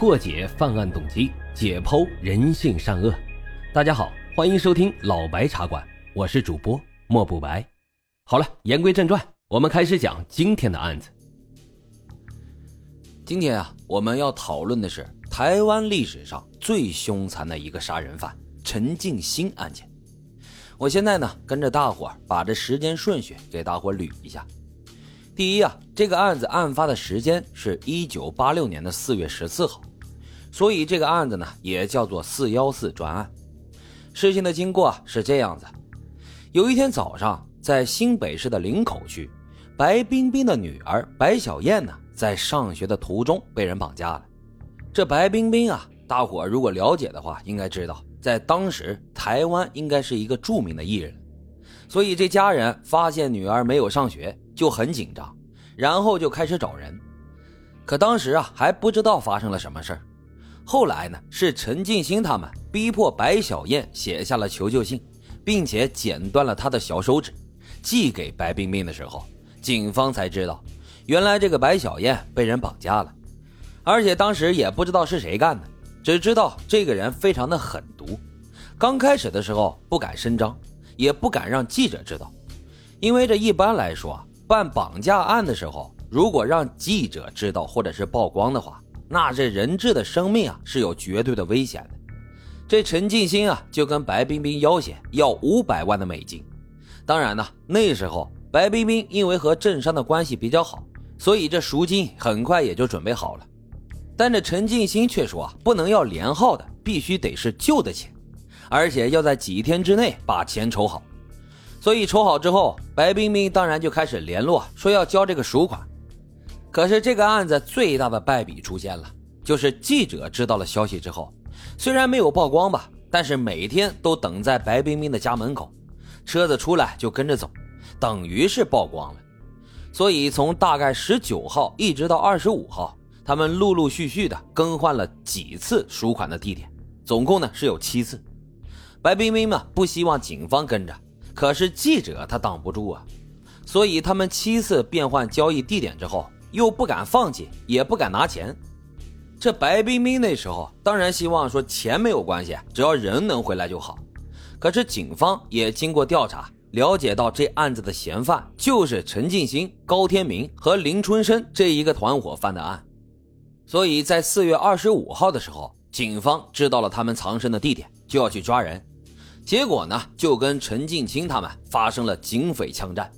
破解犯案动机，解剖人性善恶。大家好，欢迎收听老白茶馆，我是主播莫不白。好了，言归正传，我们开始讲今天的案子。今天啊，我们要讨论的是台湾历史上最凶残的一个杀人犯陈静心案件。我现在呢，跟着大伙把这时间顺序给大伙捋一下。第一啊，这个案子案发的时间是一九八六年的四月十四号，所以这个案子呢也叫做四幺四专案。事情的经过是这样子：有一天早上，在新北市的林口区，白冰冰的女儿白小燕呢，在上学的途中被人绑架了。这白冰冰啊，大伙如果了解的话，应该知道，在当时台湾应该是一个著名的艺人，所以这家人发现女儿没有上学。就很紧张，然后就开始找人，可当时啊还不知道发生了什么事后来呢，是陈进兴他们逼迫白小燕写下了求救信，并且剪断了她的小手指，寄给白冰冰的时候，警方才知道，原来这个白小燕被人绑架了，而且当时也不知道是谁干的，只知道这个人非常的狠毒。刚开始的时候不敢声张，也不敢让记者知道，因为这一般来说。办绑架案的时候，如果让记者知道或者是曝光的话，那这人质的生命啊是有绝对的危险的。这陈进兴啊就跟白冰冰要挟要五百万的美金。当然呢，那时候白冰冰因为和镇商的关系比较好，所以这赎金很快也就准备好了。但这陈进兴却说啊，不能要连号的，必须得是旧的钱，而且要在几天之内把钱筹好。所以筹好之后，白冰冰当然就开始联络，说要交这个赎款。可是这个案子最大的败笔出现了，就是记者知道了消息之后，虽然没有曝光吧，但是每天都等在白冰冰的家门口，车子出来就跟着走，等于是曝光了。所以从大概十九号一直到二十五号，他们陆陆续续的更换了几次赎款的地点，总共呢是有七次。白冰冰呢不希望警方跟着。可是记者他挡不住啊，所以他们七次变换交易地点之后，又不敢放弃，也不敢拿钱。这白冰冰那时候当然希望说钱没有关系，只要人能回来就好。可是警方也经过调查，了解到这案子的嫌犯就是陈进兴、高天明和林春生这一个团伙犯的案，所以在四月二十五号的时候，警方知道了他们藏身的地点，就要去抓人。结果呢，就跟陈进兴他们发生了警匪枪战，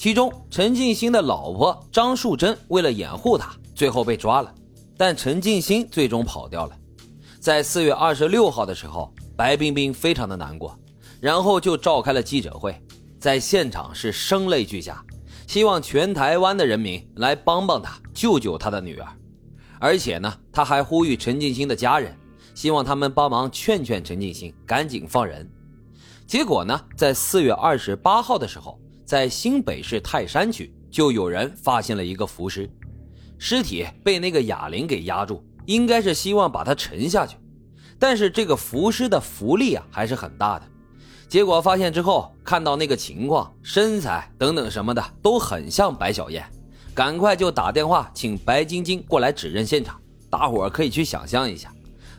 其中陈进兴的老婆张树珍为了掩护他，最后被抓了，但陈进兴最终跑掉了。在四月二十六号的时候，白冰冰非常的难过，然后就召开了记者会，在现场是声泪俱下，希望全台湾的人民来帮帮他，救救他的女儿，而且呢，他还呼吁陈进兴的家人。希望他们帮忙劝劝陈进兴，赶紧放人。结果呢，在四月二十八号的时候，在新北市泰山区就有人发现了一个浮尸，尸体被那个哑铃给压住，应该是希望把它沉下去。但是这个浮尸的浮力啊还是很大的。结果发现之后，看到那个情况、身材等等什么的都很像白小燕，赶快就打电话请白晶晶过来指认现场。大伙儿可以去想象一下。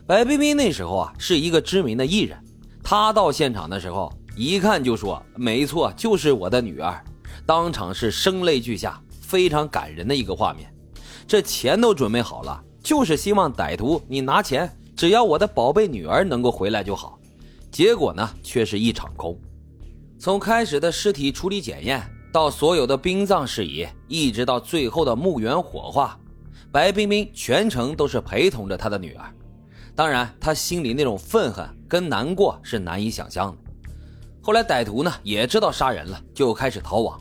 白冰冰那时候啊是一个知名的艺人，她到现场的时候一看就说：“没错，就是我的女儿。”当场是声泪俱下，非常感人的一个画面。这钱都准备好了，就是希望歹徒你拿钱，只要我的宝贝女儿能够回来就好。结果呢却是一场空。从开始的尸体处理检验，到所有的殡葬事宜，一直到最后的墓园火化，白冰冰全程都是陪同着她的女儿。当然，他心里那种愤恨跟难过是难以想象的。后来歹徒呢也知道杀人了，就开始逃亡。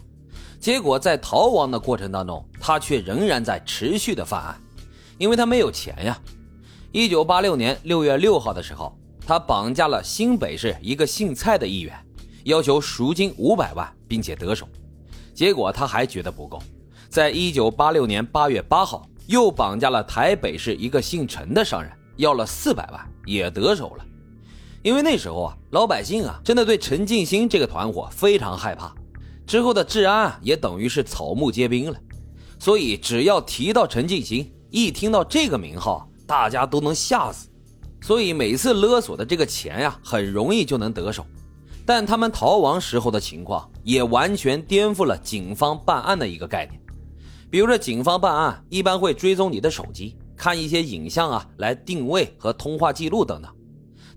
结果在逃亡的过程当中，他却仍然在持续的犯案，因为他没有钱呀。一九八六年六月六号的时候，他绑架了新北市一个姓蔡的议员，要求赎金五百万，并且得手。结果他还觉得不够，在一九八六年八月八号又绑架了台北市一个姓陈的商人。要了四百万也得手了，因为那时候啊，老百姓啊真的对陈进兴这个团伙非常害怕，之后的治安也等于是草木皆兵了，所以只要提到陈进兴，一听到这个名号，大家都能吓死。所以每次勒索的这个钱呀，很容易就能得手。但他们逃亡时候的情况，也完全颠覆了警方办案的一个概念。比如说，警方办案一般会追踪你的手机，看一些影像啊，来定位和通话记录等等。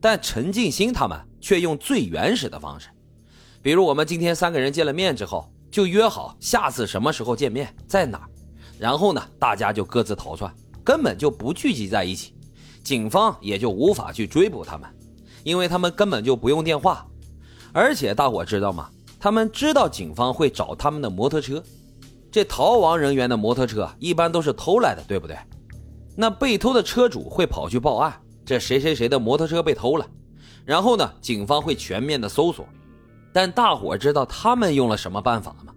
但陈静心他们却用最原始的方式，比如我们今天三个人见了面之后，就约好下次什么时候见面，在哪儿，然后呢，大家就各自逃窜，根本就不聚集在一起，警方也就无法去追捕他们，因为他们根本就不用电话。而且大伙知道吗？他们知道警方会找他们的摩托车，这逃亡人员的摩托车一般都是偷来的，对不对？那被偷的车主会跑去报案。这谁谁谁的摩托车被偷了，然后呢？警方会全面的搜索，但大伙知道他们用了什么办法吗？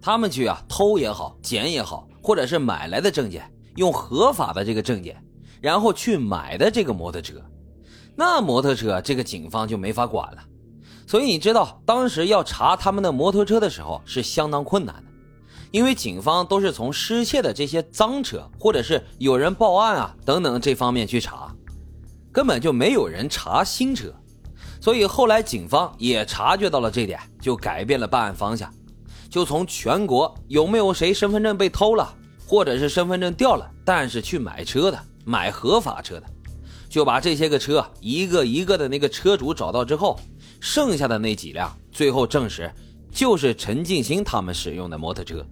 他们去啊，偷也好，捡也好，或者是买来的证件，用合法的这个证件，然后去买的这个摩托车。那摩托车这个警方就没法管了。所以你知道，当时要查他们的摩托车的时候是相当困难的，因为警方都是从失窃的这些赃车，或者是有人报案啊等等这方面去查。根本就没有人查新车，所以后来警方也察觉到了这点，就改变了办案方向，就从全国有没有谁身份证被偷了，或者是身份证掉了，但是去买车的，买合法车的，就把这些个车一个一个的那个车主找到之后，剩下的那几辆，最后证实就是陈进兴他们使用的摩托车。